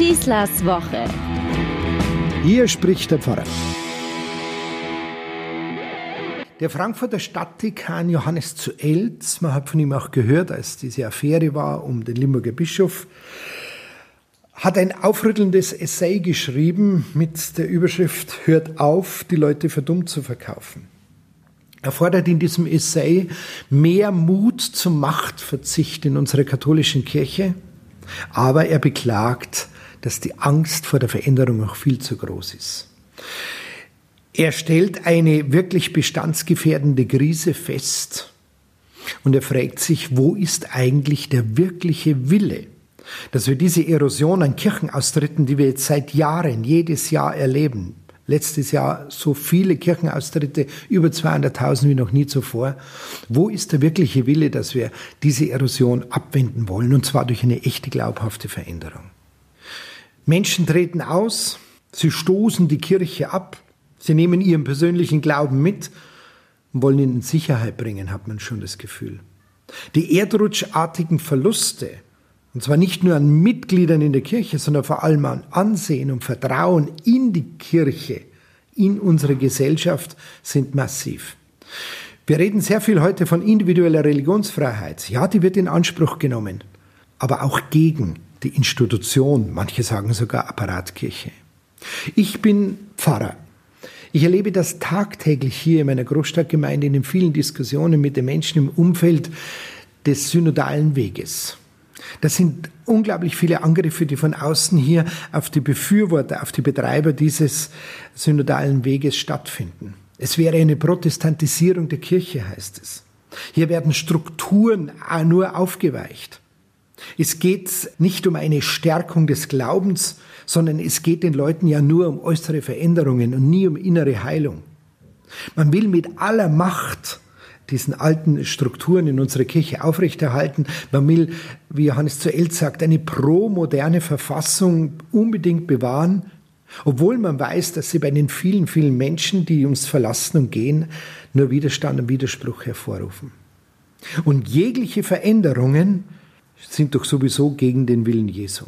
Schießlers Woche. Hier spricht der Pfarrer. Der Frankfurter Stadtdekan Johannes zu Elz, man hat von ihm auch gehört, als diese Affäre war um den Limburger Bischof, hat ein aufrüttelndes Essay geschrieben mit der Überschrift Hört auf, die Leute für dumm zu verkaufen. Er fordert in diesem Essay mehr Mut zum Machtverzicht in unserer katholischen Kirche, aber er beklagt, dass die Angst vor der Veränderung noch viel zu groß ist. Er stellt eine wirklich bestandsgefährdende Krise fest und er fragt sich, wo ist eigentlich der wirkliche Wille, dass wir diese Erosion an Kirchenaustritten, die wir jetzt seit Jahren jedes Jahr erleben, letztes Jahr so viele Kirchenaustritte, über 200.000 wie noch nie zuvor. Wo ist der wirkliche Wille, dass wir diese Erosion abwenden wollen, und zwar durch eine echte glaubhafte Veränderung? Menschen treten aus, sie stoßen die Kirche ab, sie nehmen ihren persönlichen Glauben mit und wollen ihn in Sicherheit bringen, hat man schon das Gefühl. Die erdrutschartigen Verluste, und zwar nicht nur an Mitgliedern in der Kirche, sondern vor allem an Ansehen und Vertrauen in die Kirche, in unsere Gesellschaft, sind massiv. Wir reden sehr viel heute von individueller Religionsfreiheit. Ja, die wird in Anspruch genommen, aber auch gegen die Institution, manche sagen sogar Apparatkirche. Ich bin Pfarrer. Ich erlebe das tagtäglich hier in meiner Großstadtgemeinde in den vielen Diskussionen mit den Menschen im Umfeld des synodalen Weges. Das sind unglaublich viele Angriffe, die von außen hier auf die Befürworter, auf die Betreiber dieses synodalen Weges stattfinden. Es wäre eine Protestantisierung der Kirche, heißt es. Hier werden Strukturen nur aufgeweicht. Es geht nicht um eine Stärkung des Glaubens, sondern es geht den Leuten ja nur um äußere Veränderungen und nie um innere Heilung. Man will mit aller Macht diesen alten Strukturen in unserer Kirche aufrechterhalten. Man will, wie Johannes zu Elz sagt, eine pro-moderne Verfassung unbedingt bewahren, obwohl man weiß, dass sie bei den vielen, vielen Menschen, die uns verlassen und gehen, nur Widerstand und Widerspruch hervorrufen. Und jegliche Veränderungen sind doch sowieso gegen den Willen Jesu.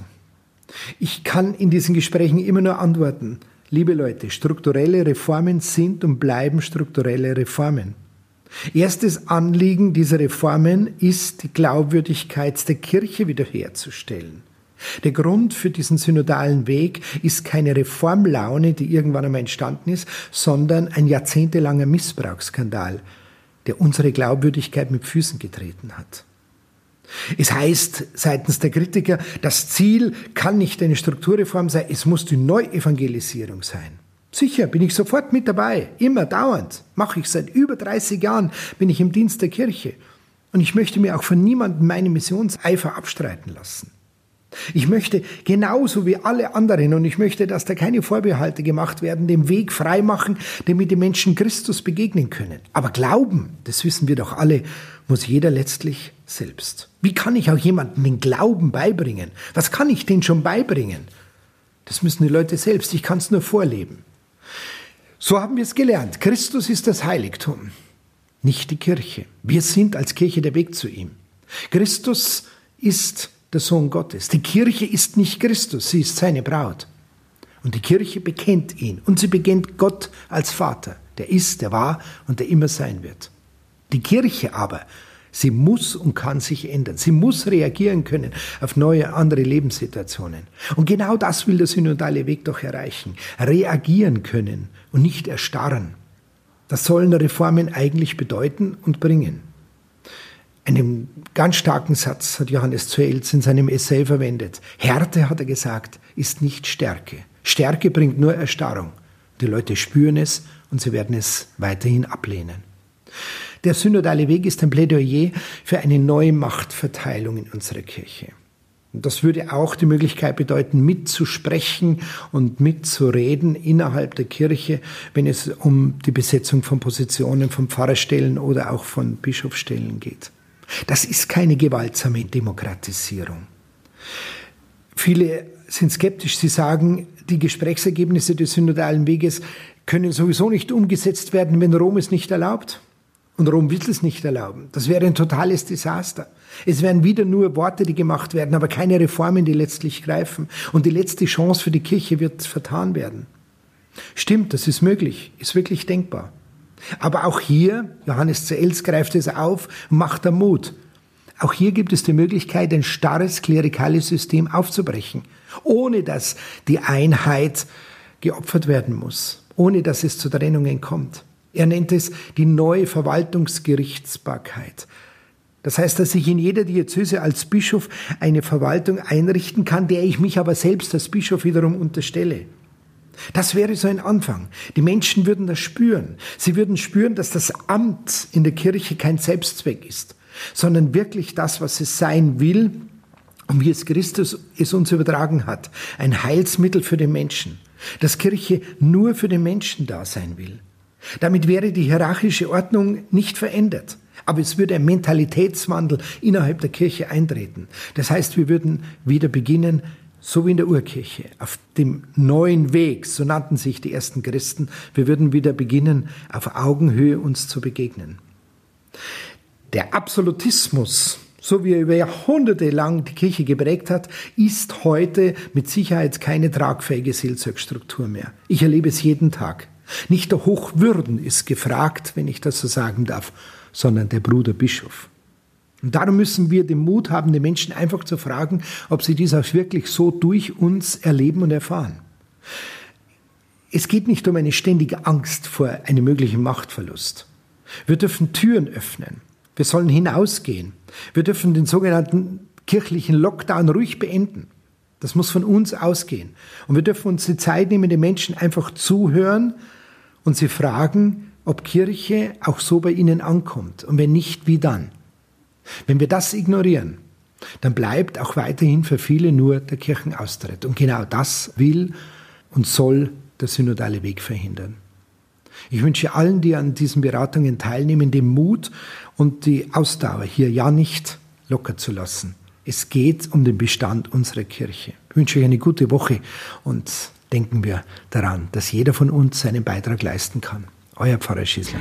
Ich kann in diesen Gesprächen immer nur antworten, liebe Leute, strukturelle Reformen sind und bleiben strukturelle Reformen. Erstes Anliegen dieser Reformen ist, die Glaubwürdigkeit der Kirche wiederherzustellen. Der Grund für diesen synodalen Weg ist keine Reformlaune, die irgendwann einmal entstanden ist, sondern ein jahrzehntelanger Missbrauchsskandal, der unsere Glaubwürdigkeit mit Füßen getreten hat. Es heißt seitens der Kritiker, das Ziel kann nicht eine Strukturreform sein, es muss die Neuevangelisierung sein. Sicher, bin ich sofort mit dabei, immer dauernd. Mache ich seit über 30 Jahren, bin ich im Dienst der Kirche. Und ich möchte mir auch von niemandem meinen Missionseifer abstreiten lassen. Ich möchte genauso wie alle anderen und ich möchte, dass da keine Vorbehalte gemacht werden, den Weg frei machen, damit die Menschen Christus begegnen können. Aber Glauben, das wissen wir doch alle, muss jeder letztlich selbst. Wie kann ich auch jemandem den Glauben beibringen? Was kann ich denen schon beibringen? Das müssen die Leute selbst. Ich kann es nur vorleben. So haben wir es gelernt. Christus ist das Heiligtum, nicht die Kirche. Wir sind als Kirche der Weg zu ihm. Christus ist der Sohn Gottes. Die Kirche ist nicht Christus, sie ist seine Braut. Und die Kirche bekennt ihn und sie bekennt Gott als Vater, der ist, der war und der immer sein wird. Die Kirche aber Sie muss und kann sich ändern. Sie muss reagieren können auf neue, andere Lebenssituationen. Und genau das will der synodale Weg doch erreichen. Reagieren können und nicht erstarren. Das sollen Reformen eigentlich bedeuten und bringen. Einen ganz starken Satz hat Johannes Zuels in seinem Essay verwendet. Härte, hat er gesagt, ist nicht Stärke. Stärke bringt nur Erstarrung. Die Leute spüren es und sie werden es weiterhin ablehnen. Der synodale Weg ist ein Plädoyer für eine neue Machtverteilung in unserer Kirche. Und das würde auch die Möglichkeit bedeuten, mitzusprechen und mitzureden innerhalb der Kirche, wenn es um die Besetzung von Positionen von Pfarrerstellen oder auch von Bischofsstellen geht. Das ist keine gewaltsame Demokratisierung. Viele sind skeptisch. Sie sagen, die Gesprächsergebnisse des synodalen Weges können sowieso nicht umgesetzt werden, wenn Rom es nicht erlaubt. Und Rom will es nicht erlauben. Das wäre ein totales Desaster. Es wären wieder nur Worte, die gemacht werden, aber keine Reformen, die letztlich greifen. Und die letzte Chance für die Kirche wird vertan werden. Stimmt, das ist möglich, ist wirklich denkbar. Aber auch hier, Johannes zu Els greift es auf macht da Mut. Auch hier gibt es die Möglichkeit, ein starres klerikales System aufzubrechen, ohne dass die Einheit geopfert werden muss, ohne dass es zu Trennungen kommt. Er nennt es die neue Verwaltungsgerichtsbarkeit. Das heißt, dass ich in jeder Diözese als Bischof eine Verwaltung einrichten kann, der ich mich aber selbst als Bischof wiederum unterstelle. Das wäre so ein Anfang. Die Menschen würden das spüren. Sie würden spüren, dass das Amt in der Kirche kein Selbstzweck ist, sondern wirklich das, was es sein will und wie es Christus es uns übertragen hat. Ein Heilsmittel für den Menschen. Dass Kirche nur für den Menschen da sein will. Damit wäre die hierarchische Ordnung nicht verändert. Aber es würde ein Mentalitätswandel innerhalb der Kirche eintreten. Das heißt, wir würden wieder beginnen, so wie in der Urkirche, auf dem neuen Weg, so nannten sich die ersten Christen, wir würden wieder beginnen, auf Augenhöhe uns zu begegnen. Der Absolutismus, so wie er über Jahrhunderte lang die Kirche geprägt hat, ist heute mit Sicherheit keine tragfähige Seelsorgstruktur mehr. Ich erlebe es jeden Tag. Nicht der Hochwürden ist gefragt, wenn ich das so sagen darf, sondern der Bruder Bischof. Und darum müssen wir den Mut haben, den Menschen einfach zu fragen, ob sie dies auch wirklich so durch uns erleben und erfahren. Es geht nicht um eine ständige Angst vor einem möglichen Machtverlust. Wir dürfen Türen öffnen. Wir sollen hinausgehen. Wir dürfen den sogenannten kirchlichen Lockdown ruhig beenden. Das muss von uns ausgehen. Und wir dürfen uns die Zeit nehmen, den Menschen einfach zuhören und sie fragen, ob Kirche auch so bei ihnen ankommt. Und wenn nicht, wie dann? Wenn wir das ignorieren, dann bleibt auch weiterhin für viele nur der Kirchenaustritt. Und genau das will und soll der synodale Weg verhindern. Ich wünsche allen, die an diesen Beratungen teilnehmen, den Mut und die Ausdauer, hier ja nicht locker zu lassen. Es geht um den Bestand unserer Kirche. Ich wünsche euch eine gute Woche und denken wir daran, dass jeder von uns seinen Beitrag leisten kann. Euer Pfarrer Schießler.